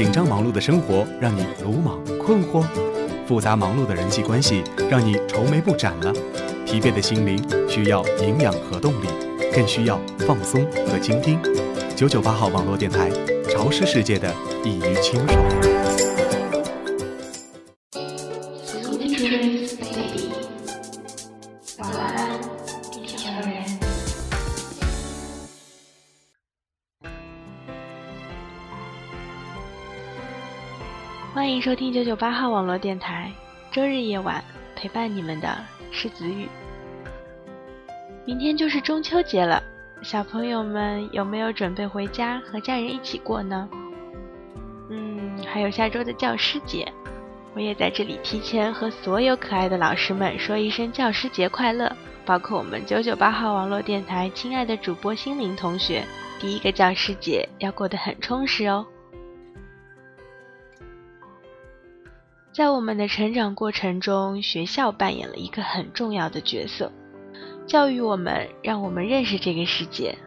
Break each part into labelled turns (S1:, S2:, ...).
S1: 紧张忙碌的生活让你鲁莽困惑，复杂忙碌的人际关系让你愁眉不展了，疲惫的心灵需要营养和动力，更需要放松和倾听。九九八号网络电台，潮湿世界的一隅清爽。
S2: 迎收听九九八号网络电台，周日夜晚陪伴你们的是子雨。明天就是中秋节了，小朋友们有没有准备回家和家人一起过呢？嗯，还有下周的教师节，我也在这里提前和所有可爱的老师们说一声教师节快乐，包括我们九九八号网络电台亲爱的主播心灵同学，第一个教师节要过得很充实哦。在我们的成长过程中，学校扮演了一个很重要的角色，教育我们，让我们认识这个世界。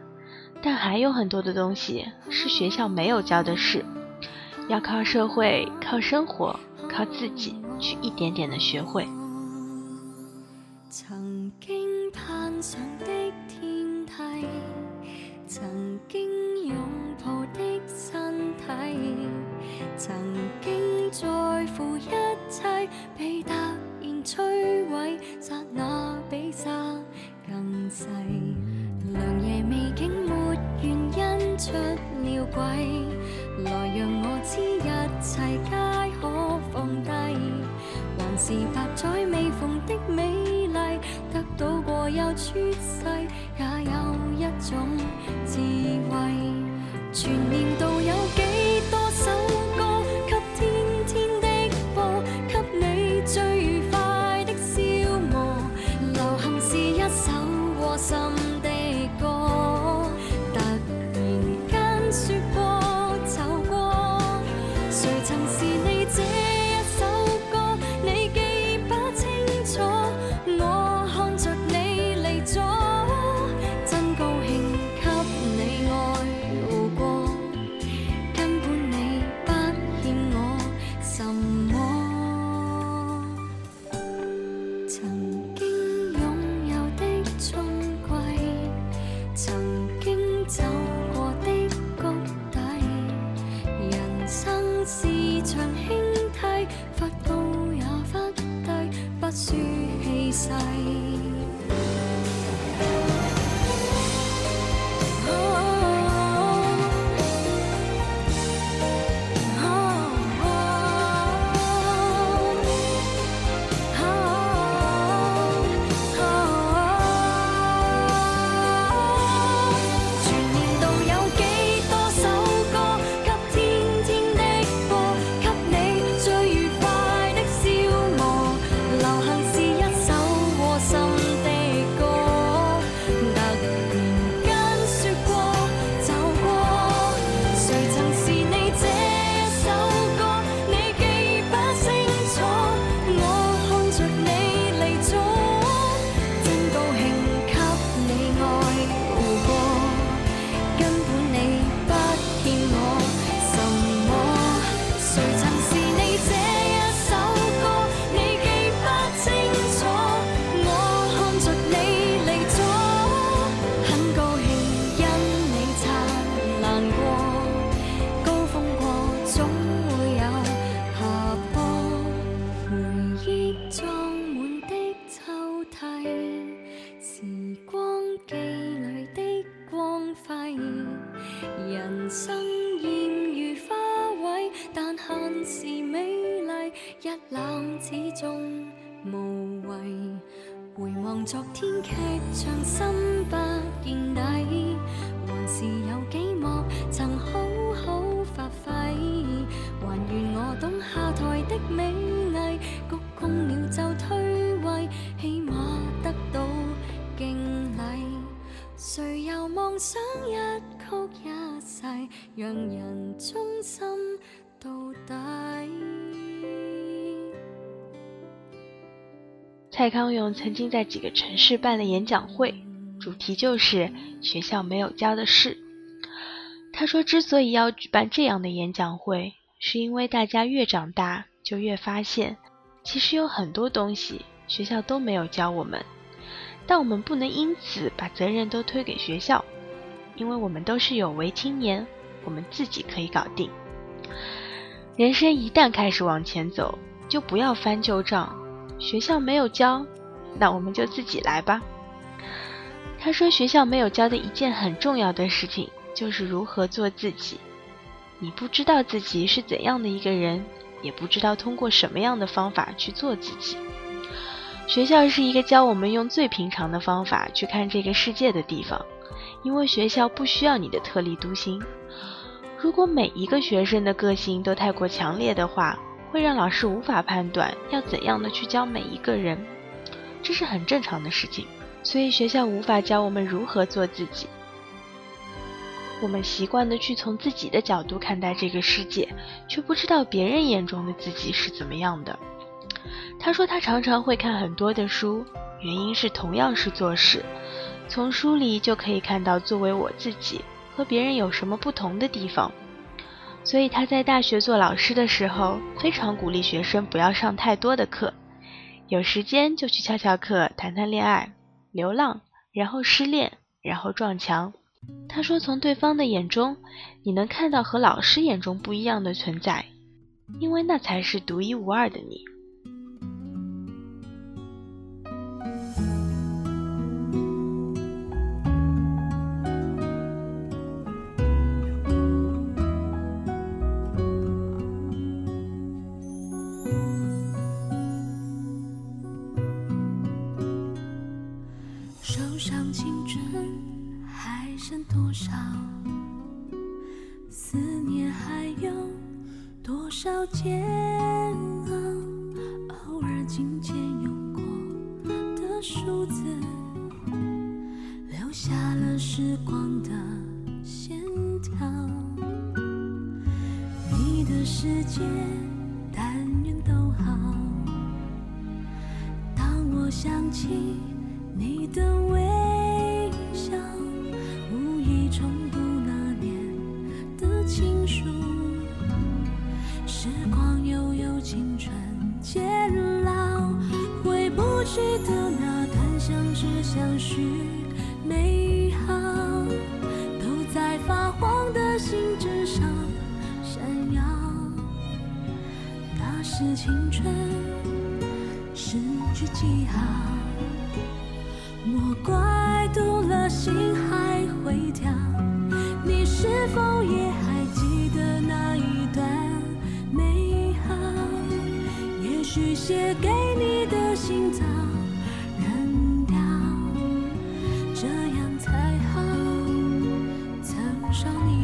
S2: 但还有很多的东西是学校没有教的事，要靠社会、靠生活、靠自己去一点点的学会。曾经攀上的天梯，曾经拥抱的身体，曾经在乎一切，被突然摧毁，刹那比沙更细。良夜未竟没原因出了轨，来让我知一切皆可放低，还是百载未逢的美丽，得到过又出世，也有一种智慧。全年度有几覽始終無謂。回望昨天劇場，心不見底，還是有幾幕曾好好發揮，還願我懂下台的美麗，鞠躬了就退位，起碼得到敬禮。誰又妄想一曲一世，讓人忠心到底？蔡康永曾经在几个城市办了演讲会，主题就是学校没有教的事。他说，之所以要举办这样的演讲会，
S3: 是因为大家越长大，就越发现，其实有很多东西学校都没有教我们，但我们不能因此把责任都推给学校，因为我们都是有为青年，我们自己可以搞定。人生一旦开始往前走，就不要翻旧账。学校没有教，那我们就自己来吧。他说，学校没有教的一件很重要的事情，就是如何做自己。你不知道自己是怎样的一个人，也不知道通过什么样的方法去做自己。学校是一个教我们用最平常的方法去看这个世界的地方，因为学校不需要你的特立独行。如果每一个学生的个性都太过强烈的话，会让老师无法判断要怎样的去教每一个人，这是很正常的事情。所以学校无法教我们如何做自己。我们习惯的去从自己的角度看待这个世界，却不知道别人眼中的自己是怎么样的。他说他常常会看很多的书，原因是同样是做事，从书里就可以看到作为我自己。和别人有什么不同的地方？所以他在大学做老师的时候，非常鼓励学生不要上太多的课，有时间就去翘翘课、谈谈恋爱、流浪，然后失恋，然后撞墙。他说，从对方的眼中，你能看到和老师眼中不一样的存在，因为那才是独一无二的你。剩多少？
S2: 思念还有多少煎熬？偶尔紧牵用过的数字，留下了时光的线条。你的世界。是青春失去记号，莫怪读了心还会跳。你是否也还记得那一段美好？也？许写给你的信早扔掉，这样才好。曾伤你的，你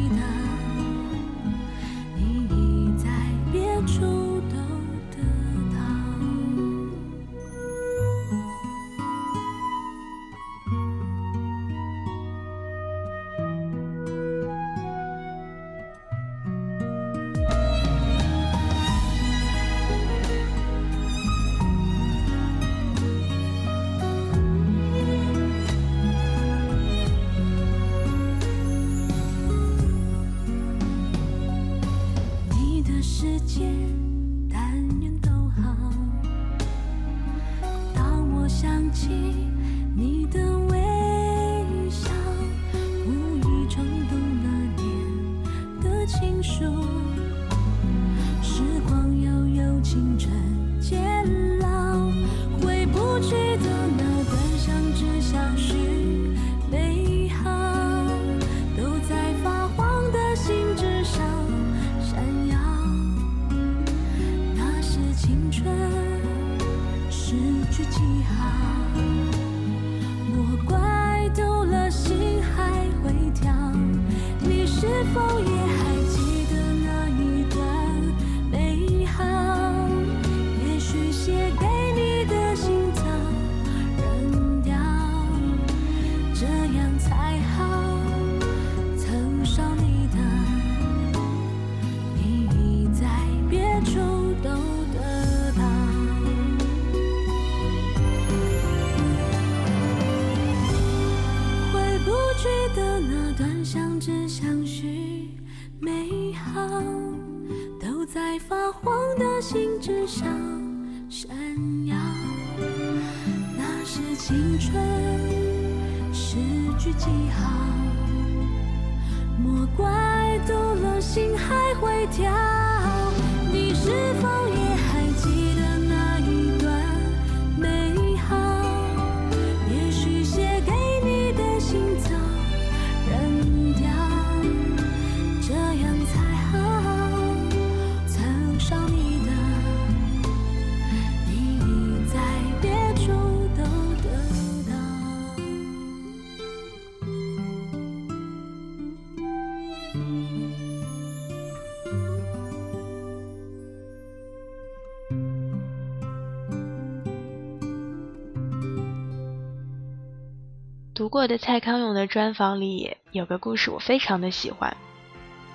S3: 过的蔡康永的专访里有个故事，我非常的喜欢。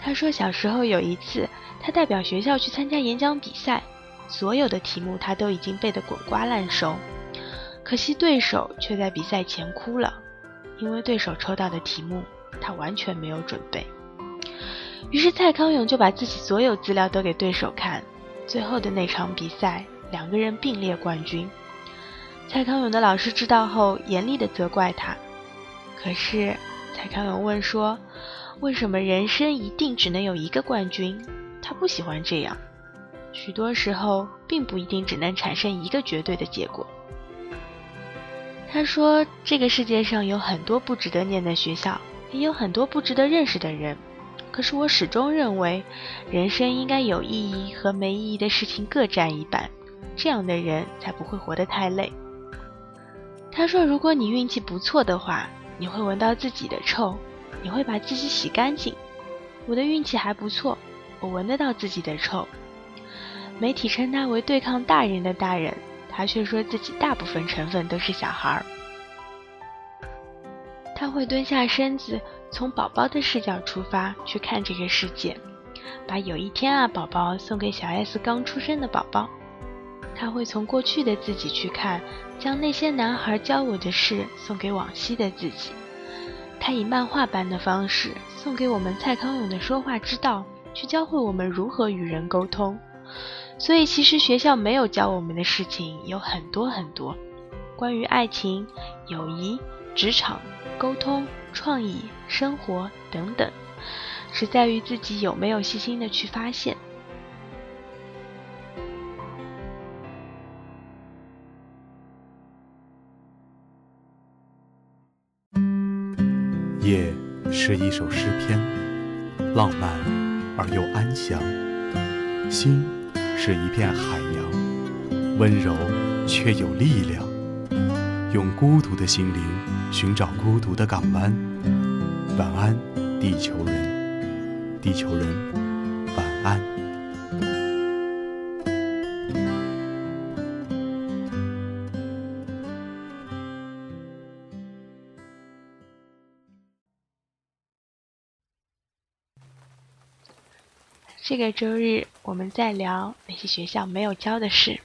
S3: 他说小时候有一次，他代表学校去参加演讲比赛，所有的题目他都已经背得滚瓜烂熟，可惜对手却在比赛前哭了，因为对手抽到的题目他完全没有准备。于是蔡康永就把自己所有资料都给对手看，最后的那场比赛，两个人并列冠军。蔡康永的老师知道后，严厉地责怪他。可是蔡康永问说：“为什么人生一定只能有一个冠军？”他不喜欢这样。许多时候，并不一定只能产生一个绝对的结果。他说：“这个世界上有很多不值得念的学校，也有很多不值得认识的人。可是我始终认为，人生应该有意义和没意义的事情各占一半，这样的人才不会活得太累。”他说：“如果你运气不错的话，你会闻到自己的臭，你会把自己洗干净。我的运气还不错，我闻得到自己的臭。媒体称他为对抗大人的大人，他却说自己大部分成分都是小孩儿。他会蹲下身子，从宝宝的视角出发去看这个世界，把有一天啊宝宝送给小 S 刚出生的宝宝。他会从过去的自己去看，将那些男孩教我的事送给往昔的自己。他以漫画般的方式送给我们蔡康永的说话之道，去教会我们如何与人沟通。所以，其实学校没有教我们的事情有很多很多，关于爱情、友谊、职场、沟通、创意、生活等等，是在于自己有没有细心的去发现。
S1: 是一首诗篇，浪漫而又安详；心是一片海洋，温柔却有力量。用孤独的心灵寻找孤独的港湾。晚安，地球人，地球人，
S3: 这个周日，我们再聊那些学校没有教的事。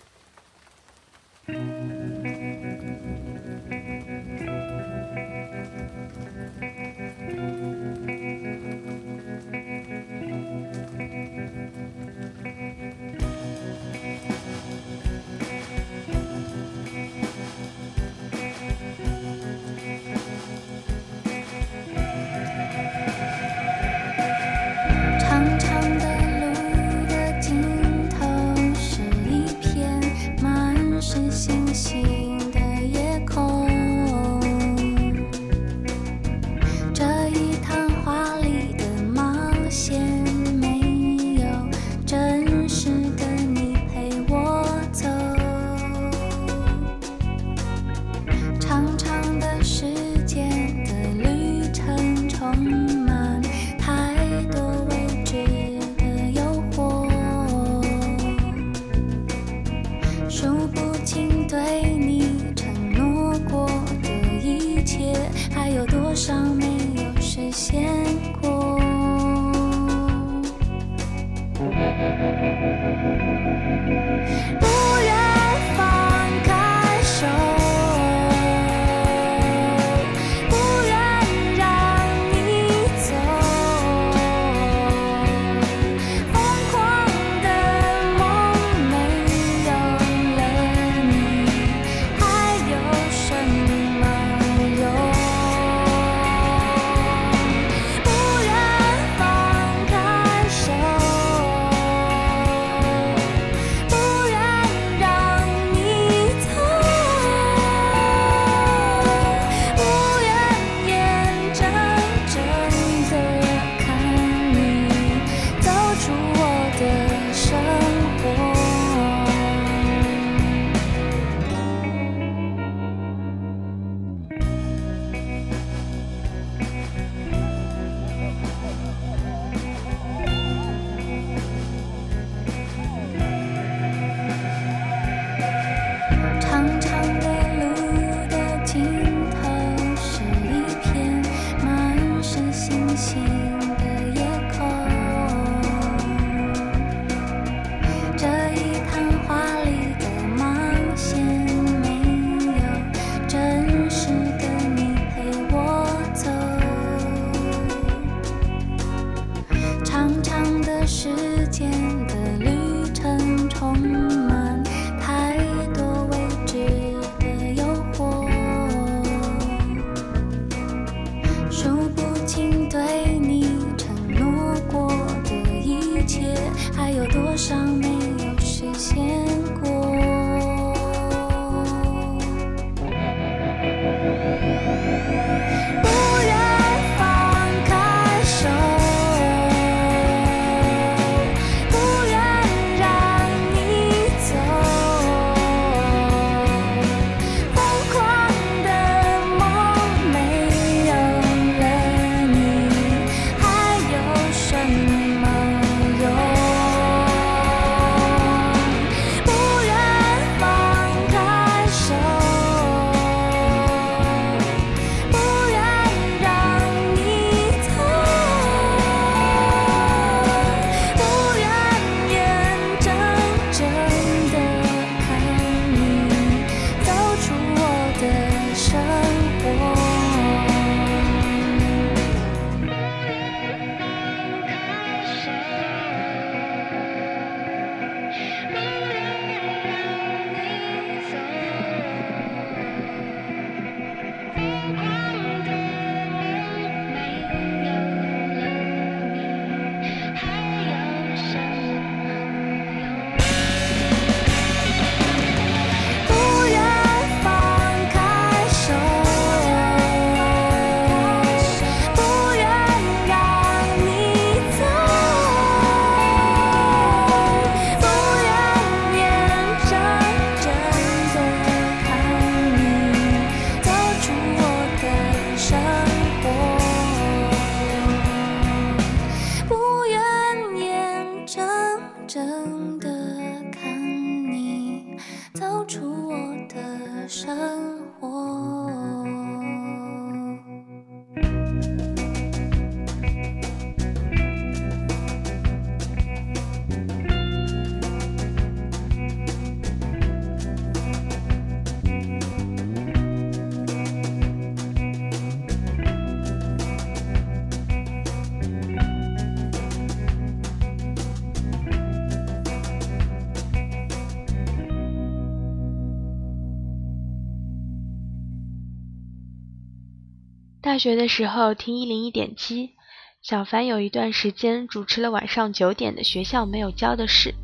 S3: 学的时候听一零一点七，小凡有一段时间主持了晚上九点的学校没有教的事。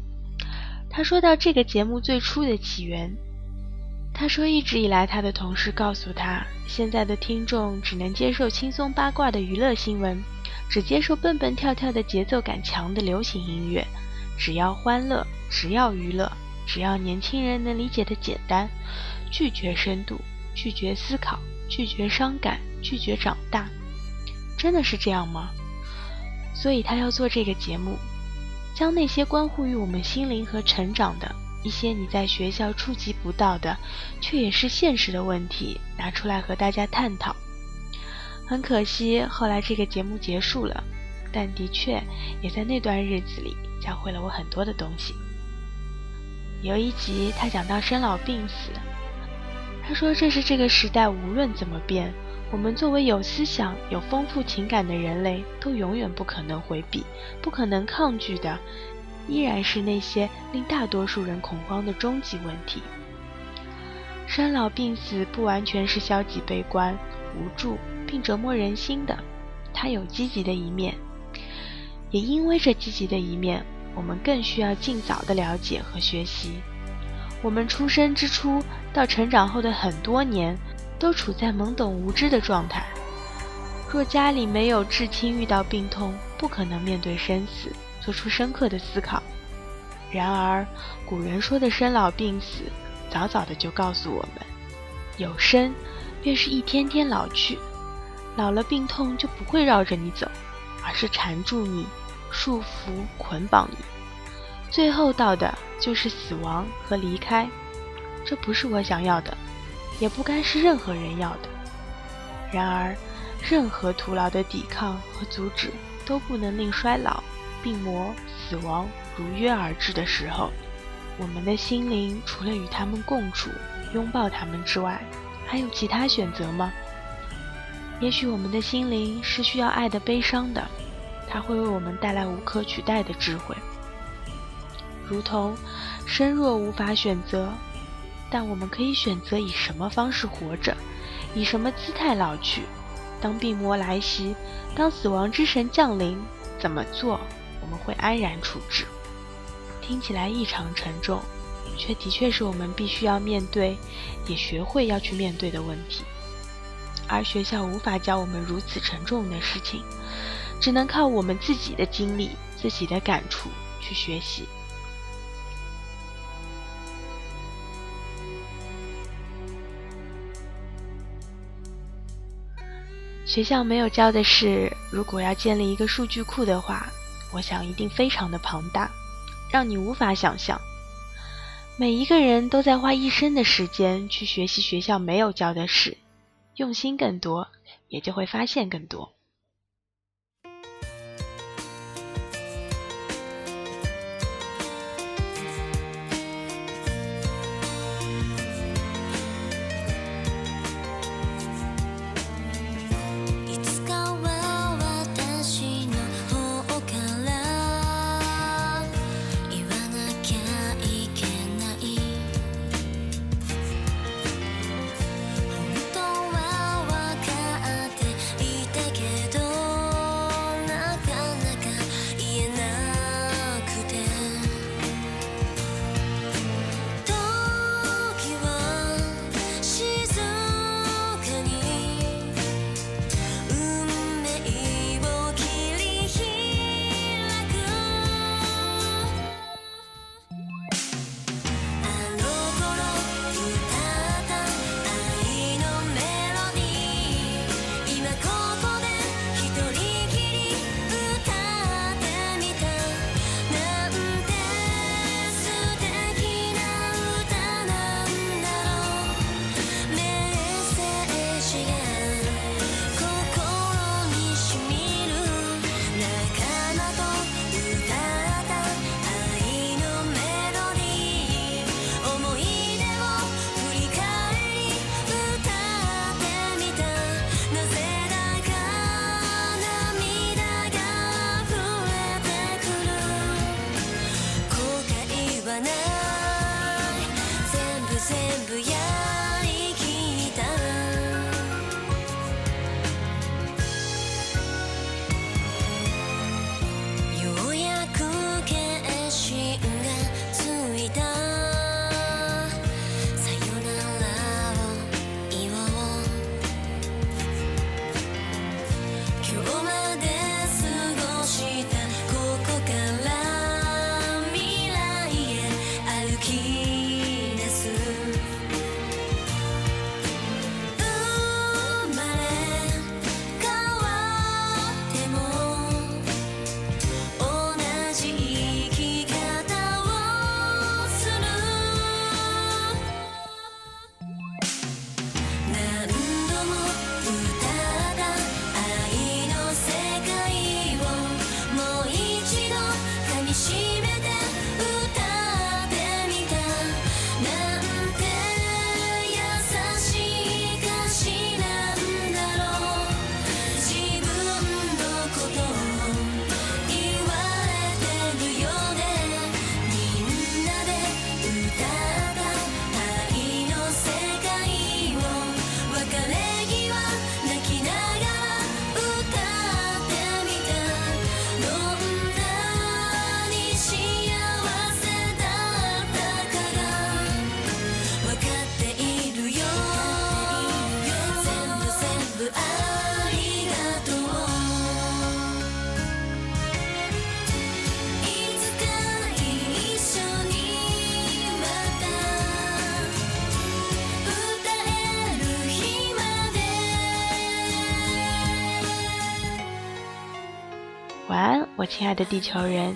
S3: 他说到这个节目最初的起源，他说一直以来他的同事告诉他，现在的听众只能接受轻松八卦的娱乐新闻，只接受蹦蹦跳跳的节奏感强的流行音乐，只要欢乐，只要娱乐，只要年轻人能理解的简单，拒绝深度，拒绝思考，拒绝伤感，拒绝长大。真的是这样吗？所以他要做这个节目，将那些关乎于我们心灵和成长的一些你在学校触及不到的，却也是现实的问题拿出来和大家探讨。很可惜，后来这个节目结束了，但的确也在那段日子里教会了我很多的东西。有一集他讲到生老病死，他说这是这个时代无论怎么变，我们作为有思想、有丰富情感的人类，都永远不可能回避、不可能抗拒的，依然是那些令大多数人恐慌的终极问题。生老病死不完全是消极悲观、无助并折磨人心的，它有积极的一面。也因为这积极的一面，我们更需要尽早的了解和学习。我们出生之初到成长后的很多年，都处在懵懂无知的状态。若家里没有至亲遇到病痛，不可能面对生死，做出深刻的思考。然而，古人说的生老病死，早早的就告诉我们：有生，便是一天天老去；老了，病痛就不会绕着你走，而是缠住你、束缚、捆绑你。最后到的就是死亡和离开，这不是我想要的，也不该是任何人要的。然而，任何徒劳的抵抗和阻止都不能令衰老、病魔、死亡如约而至的时候，我们的心灵除了与他们共处、拥抱他们之外，还有其他选择吗？也许我们的心灵是需要爱的悲伤的，它会为我们带来无可取代的智慧。如同生若无法选择，但我们可以选择以什么方式活着，以什么姿态老去。当病魔来袭，当死亡之神降临，怎么做我们会安然处置。
S4: 听起来异常沉重，却的确是我们必须要面对，也学会要去面对的问题。而学校无法教我们如此沉重的事情，只能靠我们自己的经历、自己的感触去学习。学校没有教的是，如果要建立一个数据库的话，我想一定非常的庞大，让你无法想象。每一个人都在花一生的时间去学习学校没有教的事，用心更多，也就会发现更多。亲爱的地球人。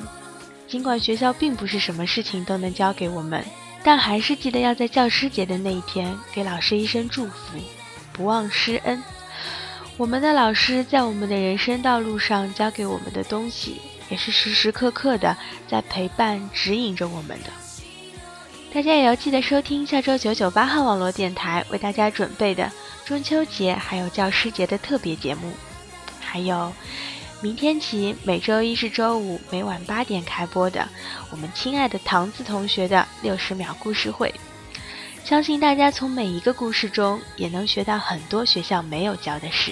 S4: 尽管学校并不是什么事情都能教给我们，但还是记得要在教师节的那一天给老师一声祝福，不忘师恩。我们的老师在我们的人生道路上教给我们的东西，也是时时刻刻的在陪伴指引着我们的。大家也要记得收听下周九九八号网络电台为大家准备的中秋节还有教师节的特别节目，还有明天起每周一至周五每晚八点开播的我们亲爱的唐子同学的六十秒故事会。相信大家从每一个故事中也能学到很多学校没有教的事。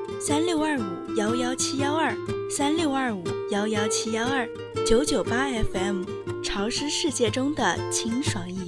S5: 三六二五幺幺七幺二三六二五幺幺七幺二九九八 FM，潮湿世界中的清爽音。